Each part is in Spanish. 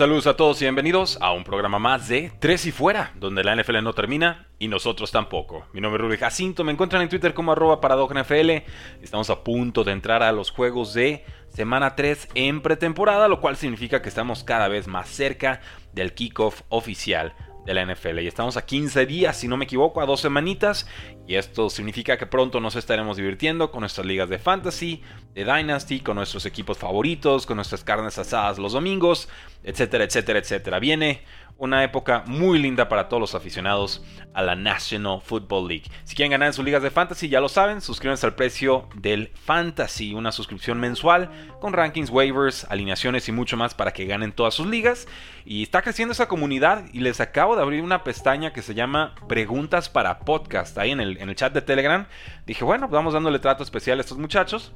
Saludos a todos y bienvenidos a un programa más de Tres y Fuera, donde la NFL no termina y nosotros tampoco. Mi nombre es Rudy Jacinto, me encuentran en Twitter como arroba NFL. Estamos a punto de entrar a los juegos de semana 3 en pretemporada, lo cual significa que estamos cada vez más cerca del kickoff oficial de la NFL. Y estamos a 15 días, si no me equivoco, a dos semanitas. Y esto significa que pronto nos estaremos divirtiendo con nuestras ligas de fantasy, de Dynasty, con nuestros equipos favoritos, con nuestras carnes asadas los domingos, etcétera, etcétera, etcétera. Viene una época muy linda para todos los aficionados a la National Football League. Si quieren ganar en sus ligas de fantasy, ya lo saben, suscríbanse al precio del fantasy, una suscripción mensual con rankings, waivers, alineaciones y mucho más para que ganen todas sus ligas. Y está creciendo esa comunidad y les acabo de abrir una pestaña que se llama Preguntas para Podcast ahí en el, en el chat de Telegram. Dije, bueno, vamos dándole trato especial a estos muchachos.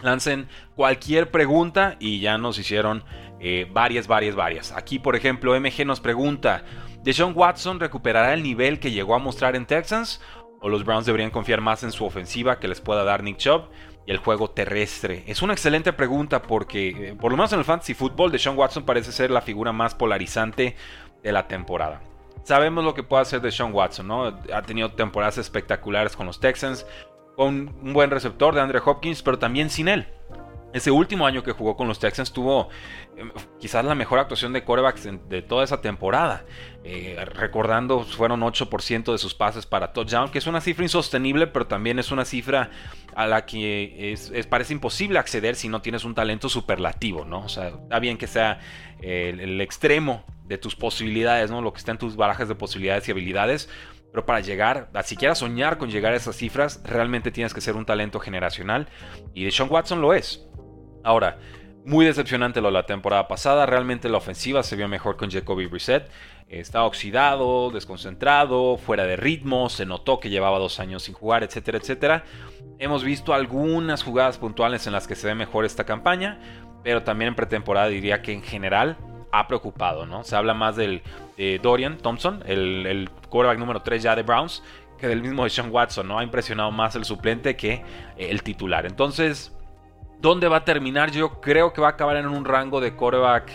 Lancen cualquier pregunta y ya nos hicieron eh, varias, varias, varias. Aquí, por ejemplo, MG nos pregunta: ¿Deshaun Watson recuperará el nivel que llegó a mostrar en Texans? ¿O los Browns deberían confiar más en su ofensiva que les pueda dar Nick Chubb? Y el juego terrestre. Es una excelente pregunta porque, eh, por lo menos en el fantasy football, Deshaun Watson parece ser la figura más polarizante de la temporada. Sabemos lo que puede hacer Deshaun Watson, ¿no? Ha tenido temporadas espectaculares con los Texans, con un buen receptor de Andre Hopkins, pero también sin él. Ese último año que jugó con los Texans tuvo em, quizás la mejor actuación de corebacks de toda esa temporada. Eh, recordando, fueron 8% de sus pases para touchdown, que es una cifra insostenible, pero también es una cifra a la que es, parece imposible acceder si no tienes un talento superlativo, ¿no? O sea, está bien que sea el, el, extremo de tus posibilidades, ¿no? Lo que está en tus barajas de posibilidades y habilidades. Pero para llegar, a siquiera soñar con llegar a esas cifras, realmente tienes que ser un talento generacional. Y Deshaun Watson lo es. Ahora, muy decepcionante lo de la temporada pasada. Realmente la ofensiva se vio mejor con Jacoby Brissett. Estaba oxidado, desconcentrado, fuera de ritmo. Se notó que llevaba dos años sin jugar, etcétera, etcétera. Hemos visto algunas jugadas puntuales en las que se ve mejor esta campaña. Pero también en pretemporada diría que en general ha preocupado, ¿no? Se habla más del de Dorian Thompson, el, el quarterback número 3 ya de Browns, que del mismo Sean Watson, ¿no? Ha impresionado más el suplente que el titular. Entonces, ¿Dónde va a terminar? Yo creo que va a acabar en un rango de coreback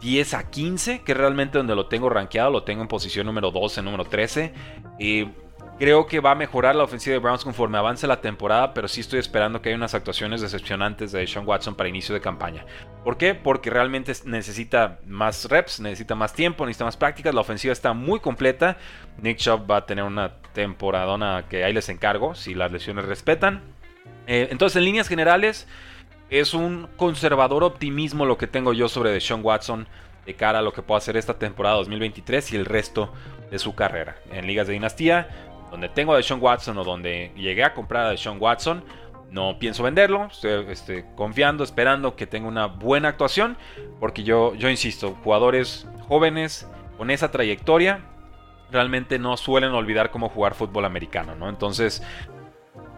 10 a 15, que realmente donde lo tengo rankeado, lo tengo en posición número 12, número 13. Y creo que va a mejorar la ofensiva de Browns conforme avance la temporada, pero sí estoy esperando que haya unas actuaciones decepcionantes de Sean Watson para inicio de campaña. ¿Por qué? Porque realmente necesita más reps, necesita más tiempo, necesita más prácticas. La ofensiva está muy completa. Nick Chubb va a tener una temporadona que ahí les encargo, si las lesiones respetan. Eh, entonces, en líneas generales, es un conservador optimismo lo que tengo yo sobre Deshaun Watson de cara a lo que pueda hacer esta temporada 2023 y el resto de su carrera. En ligas de dinastía, donde tengo a Deshaun Watson o donde llegué a comprar a Deshaun Watson, no pienso venderlo, estoy este, confiando, esperando que tenga una buena actuación, porque yo, yo insisto, jugadores jóvenes con esa trayectoria realmente no suelen olvidar cómo jugar fútbol americano, ¿no? Entonces,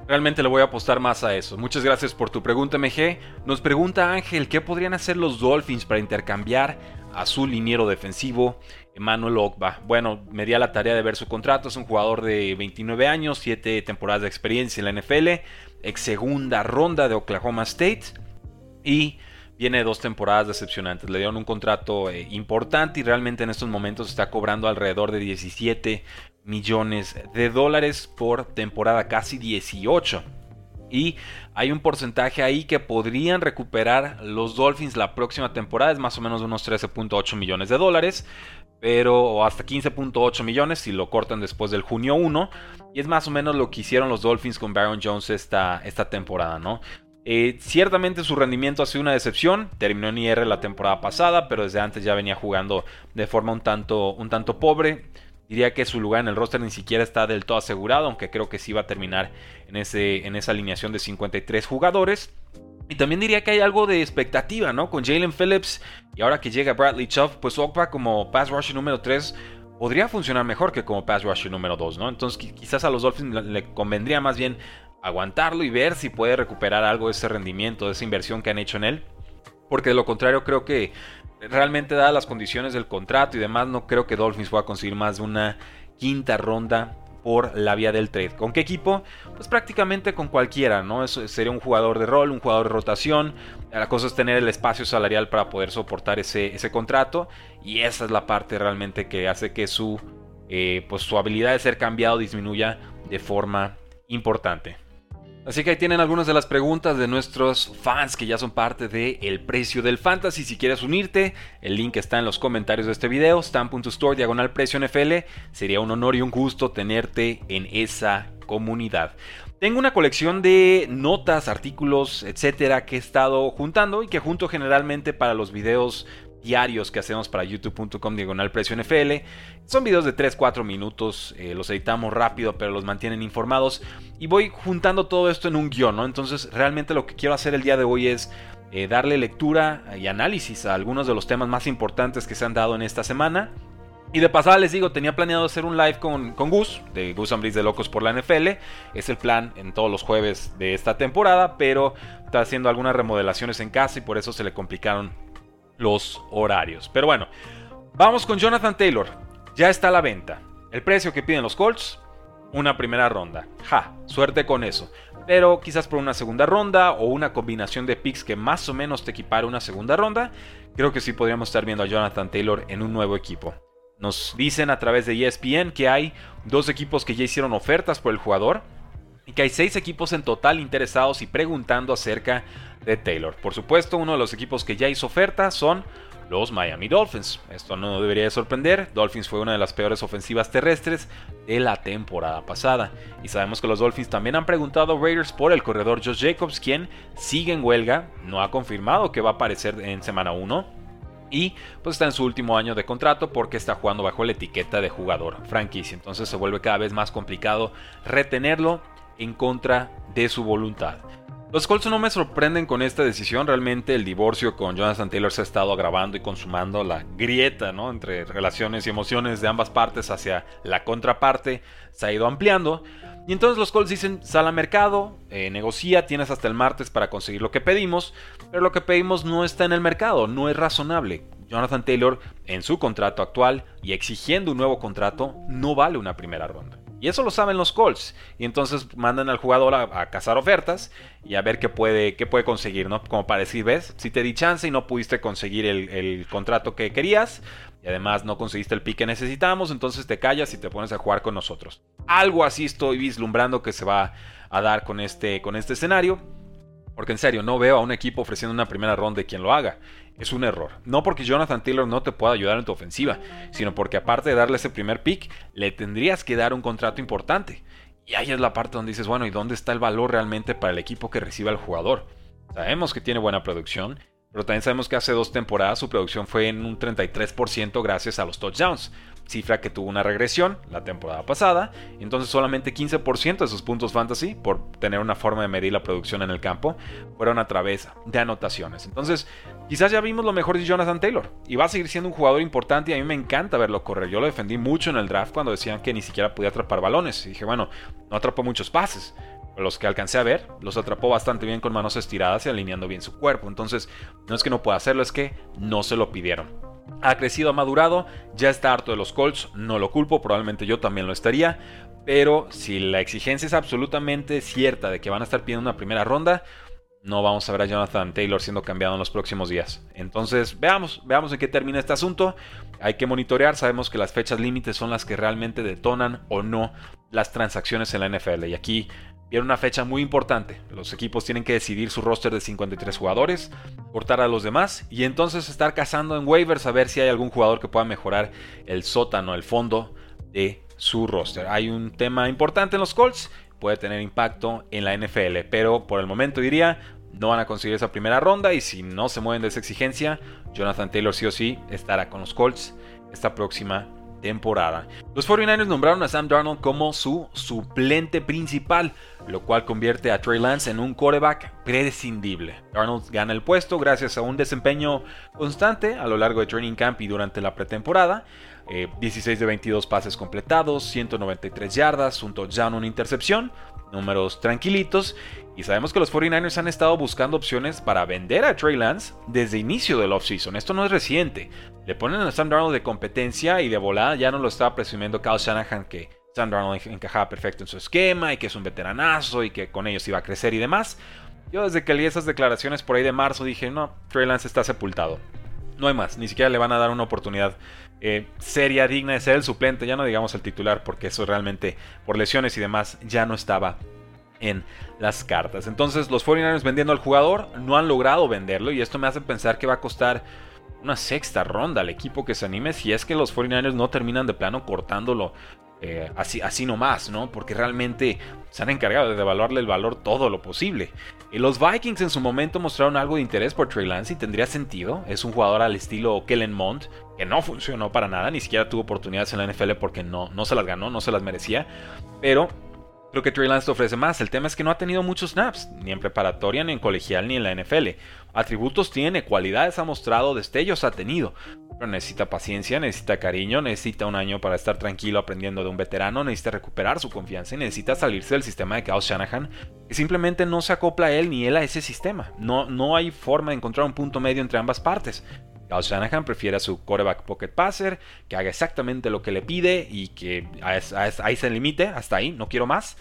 Realmente le voy a apostar más a eso. Muchas gracias por tu pregunta, MG. Nos pregunta Ángel, ¿qué podrían hacer los Dolphins para intercambiar a su liniero defensivo, Emmanuel Ogba? Bueno, me di la tarea de ver su contrato. Es un jugador de 29 años, 7 temporadas de experiencia en la NFL, ex segunda ronda de Oklahoma State y viene de dos temporadas decepcionantes. Le dieron un contrato eh, importante y realmente en estos momentos está cobrando alrededor de 17 millones de dólares por temporada, casi 18. Y hay un porcentaje ahí que podrían recuperar los Dolphins la próxima temporada, es más o menos unos 13.8 millones de dólares, pero hasta 15.8 millones si lo cortan después del junio 1. Y es más o menos lo que hicieron los Dolphins con Baron Jones esta, esta temporada, ¿no? Eh, ciertamente su rendimiento ha sido una decepción, terminó en IR la temporada pasada, pero desde antes ya venía jugando de forma un tanto, un tanto pobre. Diría que su lugar en el roster ni siquiera está del todo asegurado, aunque creo que sí va a terminar en, ese, en esa alineación de 53 jugadores. Y también diría que hay algo de expectativa, ¿no? Con Jalen Phillips y ahora que llega Bradley Chubb, pues Ogba como pass rusher número 3 podría funcionar mejor que como pass rusher número 2, ¿no? Entonces quizás a los Dolphins le convendría más bien aguantarlo y ver si puede recuperar algo de ese rendimiento, de esa inversión que han hecho en él. Porque de lo contrario creo que realmente dadas las condiciones del contrato y demás, no creo que Dolphins pueda conseguir más de una quinta ronda por la vía del trade. ¿Con qué equipo? Pues prácticamente con cualquiera, ¿no? Eso sería un jugador de rol, un jugador de rotación. La cosa es tener el espacio salarial para poder soportar ese, ese contrato. Y esa es la parte realmente que hace que su, eh, pues su habilidad de ser cambiado disminuya de forma importante. Así que ahí tienen algunas de las preguntas de nuestros fans que ya son parte de El Precio del Fantasy. Si quieres unirte, el link está en los comentarios de este video, stamp.store diagonal precio NFL. Sería un honor y un gusto tenerte en esa comunidad. Tengo una colección de notas, artículos, etcétera, que he estado juntando y que junto generalmente para los videos diarios que hacemos para youtube.com diagonal NFL. Son videos de 3-4 minutos, eh, los editamos rápido pero los mantienen informados y voy juntando todo esto en un guion, ¿no? Entonces realmente lo que quiero hacer el día de hoy es eh, darle lectura y análisis a algunos de los temas más importantes que se han dado en esta semana. Y de pasada les digo, tenía planeado hacer un live con, con Gus, de Gus Ambris de Locos por la NFL. Es el plan en todos los jueves de esta temporada, pero está haciendo algunas remodelaciones en casa y por eso se le complicaron los horarios. Pero bueno, vamos con Jonathan Taylor. Ya está a la venta. El precio que piden los Colts, una primera ronda. Ja, suerte con eso. Pero quizás por una segunda ronda o una combinación de picks que más o menos te equipara una segunda ronda, creo que sí podríamos estar viendo a Jonathan Taylor en un nuevo equipo. Nos dicen a través de ESPN que hay dos equipos que ya hicieron ofertas por el jugador y que hay seis equipos en total interesados y preguntando acerca de Taylor. Por supuesto, uno de los equipos que ya hizo oferta son los Miami Dolphins. Esto no debería de sorprender. Dolphins fue una de las peores ofensivas terrestres de la temporada pasada. Y sabemos que los Dolphins también han preguntado a Raiders por el corredor Josh Jacobs, quien sigue en huelga, no ha confirmado que va a aparecer en semana 1. Y pues está en su último año de contrato porque está jugando bajo la etiqueta de jugador franquicia. Entonces se vuelve cada vez más complicado retenerlo en contra de su voluntad. Los Colts no me sorprenden con esta decisión, realmente el divorcio con Jonathan Taylor se ha estado agravando y consumando la grieta ¿no? entre relaciones y emociones de ambas partes hacia la contraparte, se ha ido ampliando. Y entonces los Colts dicen, sal al mercado, eh, negocia, tienes hasta el martes para conseguir lo que pedimos, pero lo que pedimos no está en el mercado, no es razonable. Jonathan Taylor, en su contrato actual y exigiendo un nuevo contrato, no vale una primera ronda. Y eso lo saben los Colts. Y entonces mandan al jugador a, cazar ofertas y a ver qué puede, qué puede conseguir, ¿no? Como para decir, ves, si te di chance y no pudiste conseguir el, contrato que querías, y además no conseguiste el pick que necesitamos, entonces te callas y te pones a jugar con nosotros. Algo así estoy vislumbrando que se va a dar con este, con este escenario. Porque en serio, no veo a un equipo ofreciendo una primera ronda de quien lo haga. Es un error. No porque Jonathan Taylor no te pueda ayudar en tu ofensiva, sino porque aparte de darle ese primer pick, le tendrías que dar un contrato importante. Y ahí es la parte donde dices, bueno, ¿y dónde está el valor realmente para el equipo que reciba al jugador? Sabemos que tiene buena producción, pero también sabemos que hace dos temporadas su producción fue en un 33% gracias a los touchdowns cifra que tuvo una regresión la temporada pasada, entonces solamente 15% de sus puntos fantasy, por tener una forma de medir la producción en el campo, fueron a través de anotaciones. Entonces, quizás ya vimos lo mejor de Jonathan Taylor, y va a seguir siendo un jugador importante y a mí me encanta verlo correr. Yo lo defendí mucho en el draft cuando decían que ni siquiera podía atrapar balones, y dije, bueno, no atrapó muchos pases. Los que alcancé a ver, los atrapó bastante bien con manos estiradas y alineando bien su cuerpo. Entonces, no es que no pueda hacerlo, es que no se lo pidieron ha crecido, ha madurado, ya está harto de los Colts, no lo culpo, probablemente yo también lo estaría, pero si la exigencia es absolutamente cierta de que van a estar pidiendo una primera ronda, no vamos a ver a Jonathan Taylor siendo cambiado en los próximos días. Entonces, veamos, veamos en qué termina este asunto. Hay que monitorear, sabemos que las fechas límites son las que realmente detonan o no las transacciones en la NFL. Y aquí Viene una fecha muy importante. Los equipos tienen que decidir su roster de 53 jugadores, cortar a los demás y entonces estar cazando en waivers a ver si hay algún jugador que pueda mejorar el sótano, el fondo de su roster. Hay un tema importante en los Colts, puede tener impacto en la NFL, pero por el momento diría no van a conseguir esa primera ronda y si no se mueven de esa exigencia, Jonathan Taylor sí o sí estará con los Colts esta próxima temporada. Los 49ers nombraron a Sam Darnold como su suplente principal, lo cual convierte a Trey Lance en un quarterback prescindible. Darnold gana el puesto gracias a un desempeño constante a lo largo de training camp y durante la pretemporada. 16 eh, de 22 pases completados, 193 yardas, un touchdown, una intercepción, números tranquilitos. Y sabemos que los 49ers han estado buscando opciones para vender a Trey Lance desde inicio del offseason. Esto no es reciente. Le ponen a Sam Darnold de competencia y de volada ya no lo estaba presumiendo Kyle Shanahan que Sam Darnold encajaba perfecto en su esquema y que es un veteranazo y que con ellos iba a crecer y demás. Yo desde que leí esas declaraciones por ahí de marzo dije, no, Trey Lance está sepultado. No hay más, ni siquiera le van a dar una oportunidad eh, seria, digna de ser el suplente, ya no digamos el titular, porque eso realmente por lesiones y demás ya no estaba en las cartas. Entonces los 49ers vendiendo al jugador no han logrado venderlo y esto me hace pensar que va a costar una sexta ronda al equipo que se anime si es que los 49ers no terminan de plano cortándolo eh, así, así nomás, ¿no? Porque realmente se han encargado de devaluarle el valor todo lo posible. Y los Vikings en su momento mostraron algo de interés por Trey Lance y tendría sentido. Es un jugador al estilo Kellen Mond, que no funcionó para nada, ni siquiera tuvo oportunidades en la NFL porque no, no se las ganó, no se las merecía. Pero Creo que Trey Lance te ofrece más. El tema es que no ha tenido muchos snaps, ni en preparatoria, ni en colegial, ni en la NFL. Atributos tiene, cualidades ha mostrado, destellos ha tenido. Pero necesita paciencia, necesita cariño, necesita un año para estar tranquilo aprendiendo de un veterano, necesita recuperar su confianza y necesita salirse del sistema de Kyle Shanahan, que simplemente no se acopla él ni él a ese sistema. No, no hay forma de encontrar un punto medio entre ambas partes. Kyle Shanahan prefiere a su quarterback pocket passer, que haga exactamente lo que le pide y que ahí se limite, hasta ahí, no quiero más.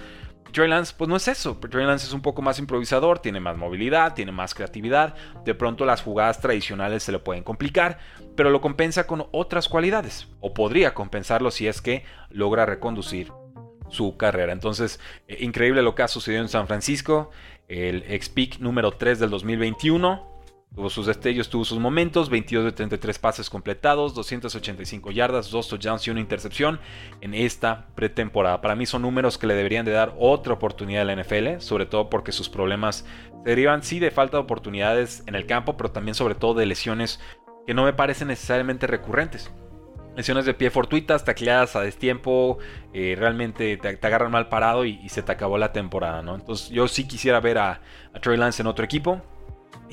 Trey Lance, pues no es eso. Trey Lance es un poco más improvisador, tiene más movilidad, tiene más creatividad. De pronto las jugadas tradicionales se le pueden complicar, pero lo compensa con otras cualidades. O podría compensarlo si es que logra reconducir su carrera. Entonces, eh, increíble lo que ha sucedido en San Francisco. El ex-pick número 3 del 2021 Tuvo sus destellos, tuvo sus momentos, 22 de 33 pases completados, 285 yardas, 2 touchdowns y una intercepción en esta pretemporada. Para mí son números que le deberían de dar otra oportunidad a la NFL, sobre todo porque sus problemas se derivan sí de falta de oportunidades en el campo, pero también sobre todo de lesiones que no me parecen necesariamente recurrentes. Lesiones de pie fortuitas, tacleadas a destiempo, eh, realmente te, agarran mal parado y, se te acabó la temporada, ¿no? Entonces yo sí quisiera ver a, a Trey Lance en otro equipo.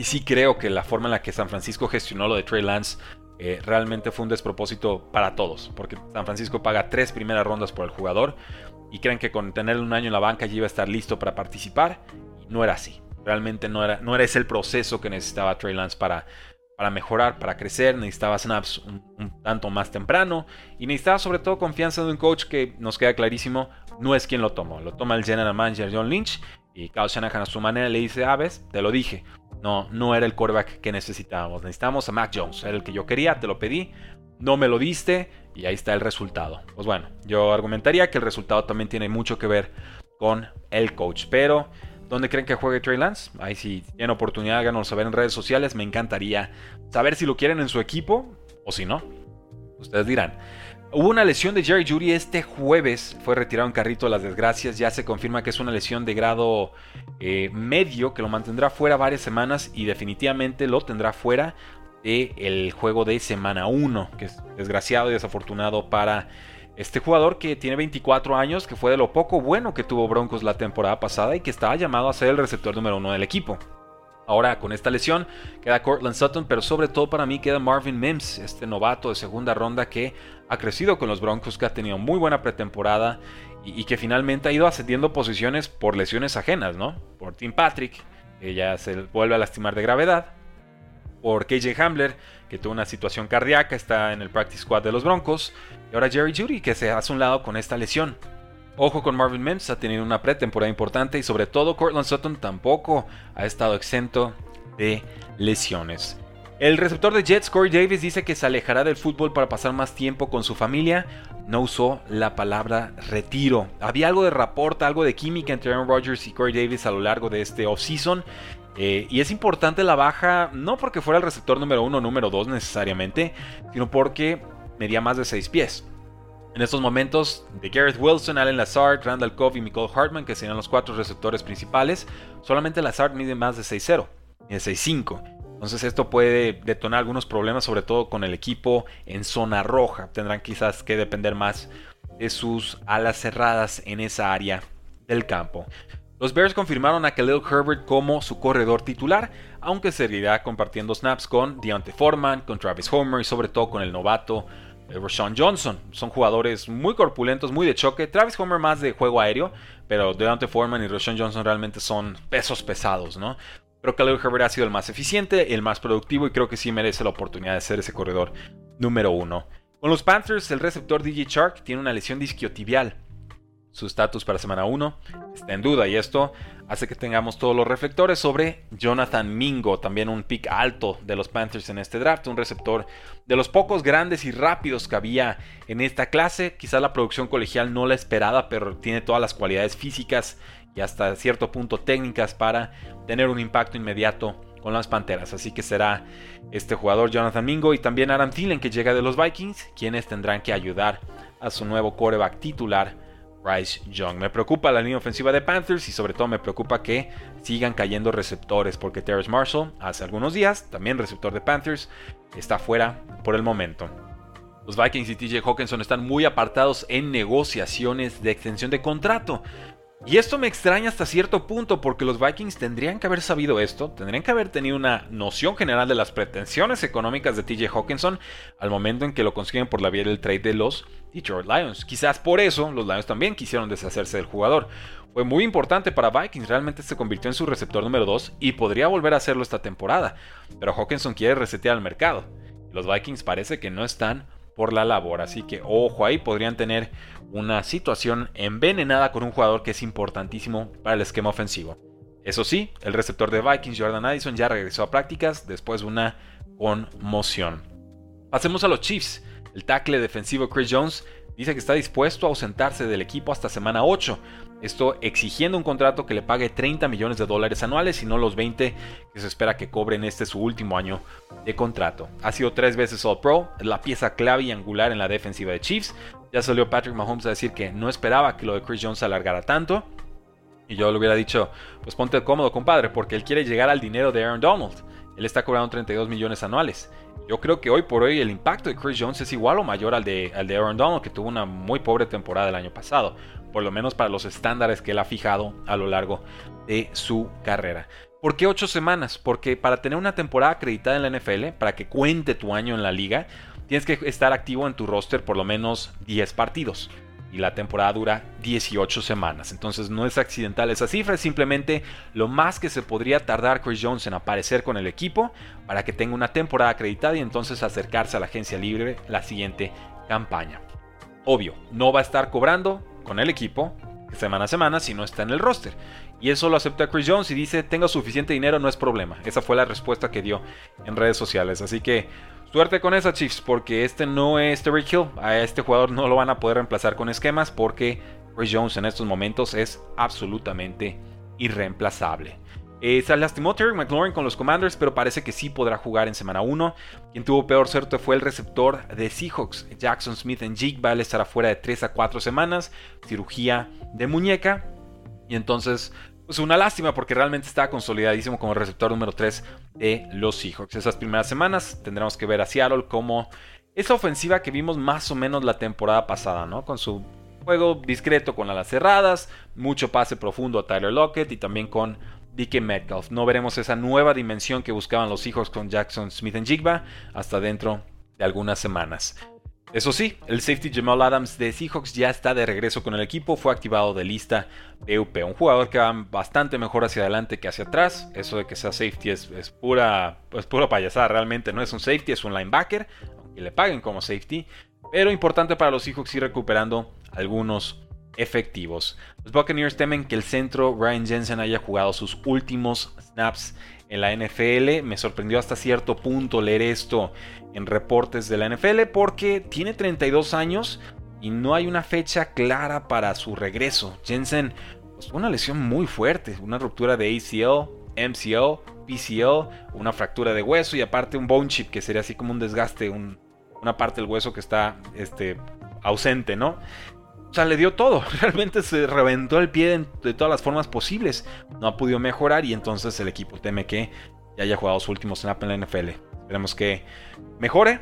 Y sí creo que la forma en la que San Francisco gestionó lo de Trey Lance eh, realmente fue un despropósito para todos, porque San Francisco paga tres primeras rondas por el jugador y creen que con tener un año en la banca ya iba a estar listo para participar. Y no era así. Realmente no era, no era ese el proceso que necesitaba Trey Lance para, para mejorar, para crecer. Necesitaba snaps un, un, tanto más temprano y necesitaba sobre todo confianza de un coach que nos queda clarísimo no es quien lo tomó. Lo toma el general manager John Lynch y Kyle Shanahan a su manera le dice, ah, ves, te lo dije. No, no era el quarterback que necesitábamos. Necesitábamos a Mac Jones. Era el que yo quería, te lo pedí. No me lo diste y ahí está el resultado. Pues bueno, yo argumentaría que el resultado también tiene mucho que ver con el coach. Pero, ¿dónde creen que juegue Trey Lance? Ahí si tienen oportunidad, háganos saber en redes sociales. Me encantaría saber si lo quieren en su equipo o si no. Ustedes dirán. Hubo una lesión de Jerry Judy este jueves, fue retirado en carrito de las desgracias, ya se confirma que es una lesión de grado eh, medio que lo mantendrá fuera varias semanas y definitivamente lo tendrá fuera del juego de semana 1, que es desgraciado y desafortunado para este jugador que tiene 24 años, que fue de lo poco bueno que tuvo Broncos la temporada pasada y que estaba llamado a ser el receptor número uno del equipo. Ahora con esta lesión queda Cortland Sutton, pero sobre todo para mí queda Marvin Mims, este novato de segunda ronda que ha crecido con los Broncos, que ha tenido muy buena pretemporada y, que finalmente ha ido ascendiendo posiciones por lesiones ajenas, ¿no? Por Tim Patrick, que ya se vuelve a lastimar de gravedad. Por KJ Hamler, que tuvo una situación cardíaca, está en el practice squad de los Broncos. Y ahora Jerry Judy, que se hace un lado con esta lesión. Ojo con Marvin Mims, ha tenido una pretemporada importante y sobre todo Cortland Sutton tampoco ha estado exento de lesiones. El receptor de Jets, Corey Davis, dice que se alejará del fútbol para pasar más tiempo con su familia. No usó la palabra retiro. Había algo de rapport, algo de química entre Aaron Rodgers y Corey Davis a lo largo de este offseason. Eh, y es importante la baja, no porque fuera el receptor número uno o número dos necesariamente, sino porque medía más de 6 pies. En estos momentos, de Gareth Wilson, Allen Lazard, Randall Cobb y Nicole Hartman, que serían los cuatro receptores principales, solamente Lazard mide más de 6-0, de 6-5. Entonces esto puede detonar algunos problemas, sobre todo con el equipo en zona roja. Tendrán quizás que depender más de sus alas cerradas en esa área del campo. Los Bears confirmaron a Khalil Herbert como su corredor titular, aunque seguirá compartiendo snaps con Deontay Foreman, con Travis Homer y sobre todo con el novato eh, Rashawn Johnson. Son jugadores muy corpulentos, muy de choque. Travis Homer más de juego aéreo, pero Deontay Foreman y Rashawn Johnson realmente son pesos pesados, ¿no? Pero Khalil Herbert ha sido el más eficiente, el más productivo y creo que sí merece la oportunidad de ser ese corredor número uno. Con los Panthers, el receptor DJ Shark tiene una lesión disquiotibial. Su estatus para semana 1 está en duda y esto hace que tengamos todos los reflectores sobre Jonathan Mingo, también un pick alto de los Panthers en este draft, un receptor de los pocos grandes y rápidos que había en esta clase. Quizá la producción colegial no la esperada, pero tiene todas las cualidades físicas y hasta cierto punto técnicas para tener un impacto inmediato con las Panteras. Así que será este jugador Jonathan Mingo y también Adam Thielen que llega de los Vikings, quienes tendrán que ayudar a su nuevo coreback titular Bryce Young. Me preocupa la línea ofensiva de Panthers y sobre todo me preocupa que sigan cayendo receptores porque Terrence Marshall hace algunos días, también receptor de Panthers, está fuera por el momento. Los Vikings y TJ Hawkinson están muy apartados en negociaciones de extensión de contrato. Y esto me extraña hasta cierto punto porque los Vikings tendrían que haber sabido esto, tendrían que haber tenido una noción general de las pretensiones económicas de TJ Hawkinson al momento en que lo consiguen por la vía del trade de los Detroit Lions. Quizás por eso los Lions también quisieron deshacerse del jugador. Fue muy importante para Vikings, realmente se convirtió en su receptor número 2 y podría volver a hacerlo esta temporada. Pero Hawkinson quiere resetear el mercado. Los Vikings parece que no están por la labor, así que ojo ahí, podrían tener una situación envenenada con un jugador que es importantísimo para el esquema ofensivo. Eso sí, el receptor de Vikings, Jordan Addison, ya regresó a prácticas después de una conmoción. Pasemos a los Chiefs. El tackle defensivo Chris Jones dice que está dispuesto a ausentarse del equipo hasta semana 8. Esto exigiendo un contrato que le pague 30 millones de dólares anuales y no los 20 que se espera que cobre en este su último año de contrato. Ha sido tres veces All Pro, la pieza clave y angular en la defensiva de Chiefs. Ya salió Patrick Mahomes a decir que no esperaba que lo de Chris Jones se alargara tanto. Y yo le hubiera dicho, pues ponte cómodo compadre, porque él quiere llegar al dinero de Aaron Donald. Él está cobrando 32 millones anuales. Yo creo que hoy por hoy el impacto de Chris Jones es igual o mayor al de, al de Aaron Donald, que tuvo una muy pobre temporada el año pasado, por lo menos para los estándares que él ha fijado a lo largo de su carrera. ¿Por qué 8 semanas? Porque para tener una temporada acreditada en la NFL, para que cuente tu año en la liga, tienes que estar activo en tu roster por lo menos 10 partidos y la temporada dura 18 semanas. Entonces no es accidental esa cifra, es simplemente lo más que se podría tardar Chris Jones en aparecer con el equipo para que tenga una temporada acreditada y entonces acercarse a la agencia libre la siguiente campaña. Obvio, no va a estar cobrando con el equipo semana a semana si no está en el roster. Y eso lo acepta Chris Jones y dice, tengo suficiente dinero, no es problema. Esa fue la respuesta que dio en redes sociales. Así que Suerte con esa, Chiefs, porque este no es Terry Hill. A este jugador no lo van a poder reemplazar con esquemas porque Chris Jones en estos momentos es absolutamente irreemplazable. Eh, se lastimó Terry McLaurin con los Commanders, pero parece que sí podrá jugar en semana 1. Quien tuvo peor suerte fue el receptor de Seahawks, Jackson Smith en Jigba. Él estará fuera de 3 a 4 semanas, cirugía de muñeca. Y entonces pues una lástima porque realmente está consolidadísimo como receptor número 3 de los Seahawks. Esas primeras semanas tendremos que ver a Seattle como esa ofensiva que vimos más o menos la temporada pasada, ¿no? Con su juego discreto con alas cerradas, mucho pase profundo a Tyler Lockett y también con DK Metcalf. No veremos esa nueva dimensión que buscaban los Seahawks con Jackson Smith en Jigba hasta dentro de algunas semanas. Eso sí, el safety Jamal Adams de Seahawks ya está de regreso con el equipo, fue activado de lista PUP, un jugador que va bastante mejor hacia adelante que hacia atrás, eso de que sea safety es, pura, pues pura payasada, realmente no es un safety, es un linebacker, aunque le paguen como safety, pero importante para los Seahawks ir recuperando algunos efectivos. Los Buccaneers temen que el centro Ryan Jensen haya jugado sus últimos snaps en la NFL. Me sorprendió hasta cierto punto leer esto en reportes de la NFL porque tiene 32 años y no hay una fecha clara para su regreso. Jensen, pues una lesión muy fuerte, una ruptura de ACL, MCL, PCL, una fractura de hueso y aparte un bone chip que sería así como un desgaste, una parte del hueso que está este, ausente, ¿no? O sea, le dio todo. Realmente se reventó el pie de, todas las formas posibles. No ha podido mejorar y entonces el equipo teme que ya haya jugado su último snap en la NFL. Esperemos que mejore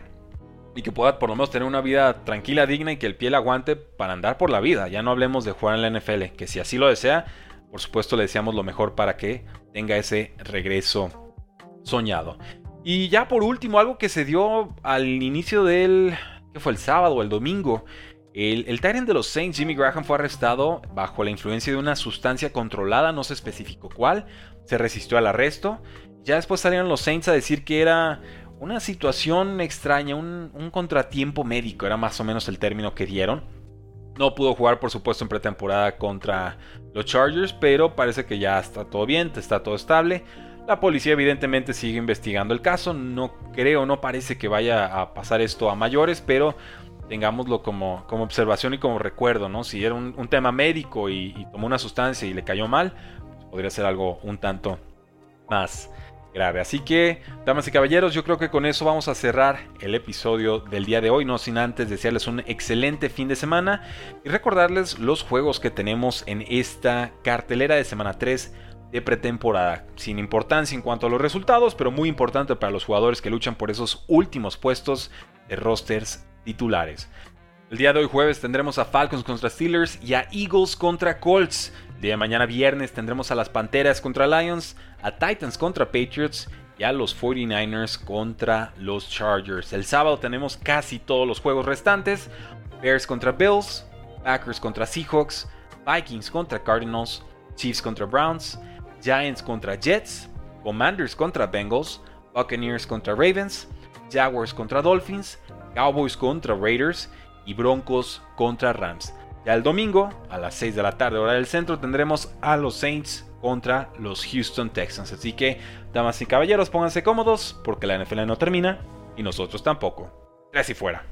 y que pueda por lo menos tener una vida tranquila, digna y que el pie le aguante para andar por la vida. Ya no hablemos de jugar en la NFL, que si así lo desea, por supuesto le deseamos lo mejor para que tenga ese regreso soñado. Y ya por último, algo que se dio al inicio del... ¿Qué fue el sábado o el domingo? El, el de los Saints, Jimmy Graham, fue arrestado bajo la influencia de una sustancia controlada, no se especificó cuál, se resistió al arresto. Ya después salieron los Saints a decir que era una situación extraña, un, un contratiempo médico, era más o menos el término que dieron. No pudo jugar, por supuesto, en pretemporada contra los Chargers, pero parece que ya está todo bien, está todo estable. La policía evidentemente sigue investigando el caso, no creo, no parece que vaya a pasar esto a mayores, pero tengámoslo como, como observación y como recuerdo, ¿no? Si era un, tema médico y, tomó una sustancia y le cayó mal, pues podría ser algo un tanto más grave. Así que, damas y caballeros, yo creo que con eso vamos a cerrar el episodio del día de hoy, no sin antes desearles un excelente fin de semana y recordarles los juegos que tenemos en esta cartelera de semana 3 de pretemporada, sin importancia en cuanto a los resultados, pero muy importante para los jugadores que luchan por esos últimos puestos de rosters titulares. El día de hoy jueves tendremos a Falcons contra Steelers y a Eagles contra Colts. El día de mañana viernes tendremos a las Panteras contra Lions, a Titans contra Patriots y a los 49ers contra los Chargers. El sábado tenemos casi todos los juegos restantes. Bears contra Bills, Packers contra Seahawks, Vikings contra Cardinals, Chiefs contra Browns, Giants contra Jets, Commanders contra Bengals, Buccaneers contra Ravens, Jaguars contra Dolphins, Cowboys contra Raiders y Broncos contra Rams. Ya el domingo, a las 6 de la tarde, hora del centro, tendremos a los Saints contra los Houston Texans. Así que, damas y caballeros, pónganse cómodos porque la NFL no termina y nosotros tampoco. Tres y fuera.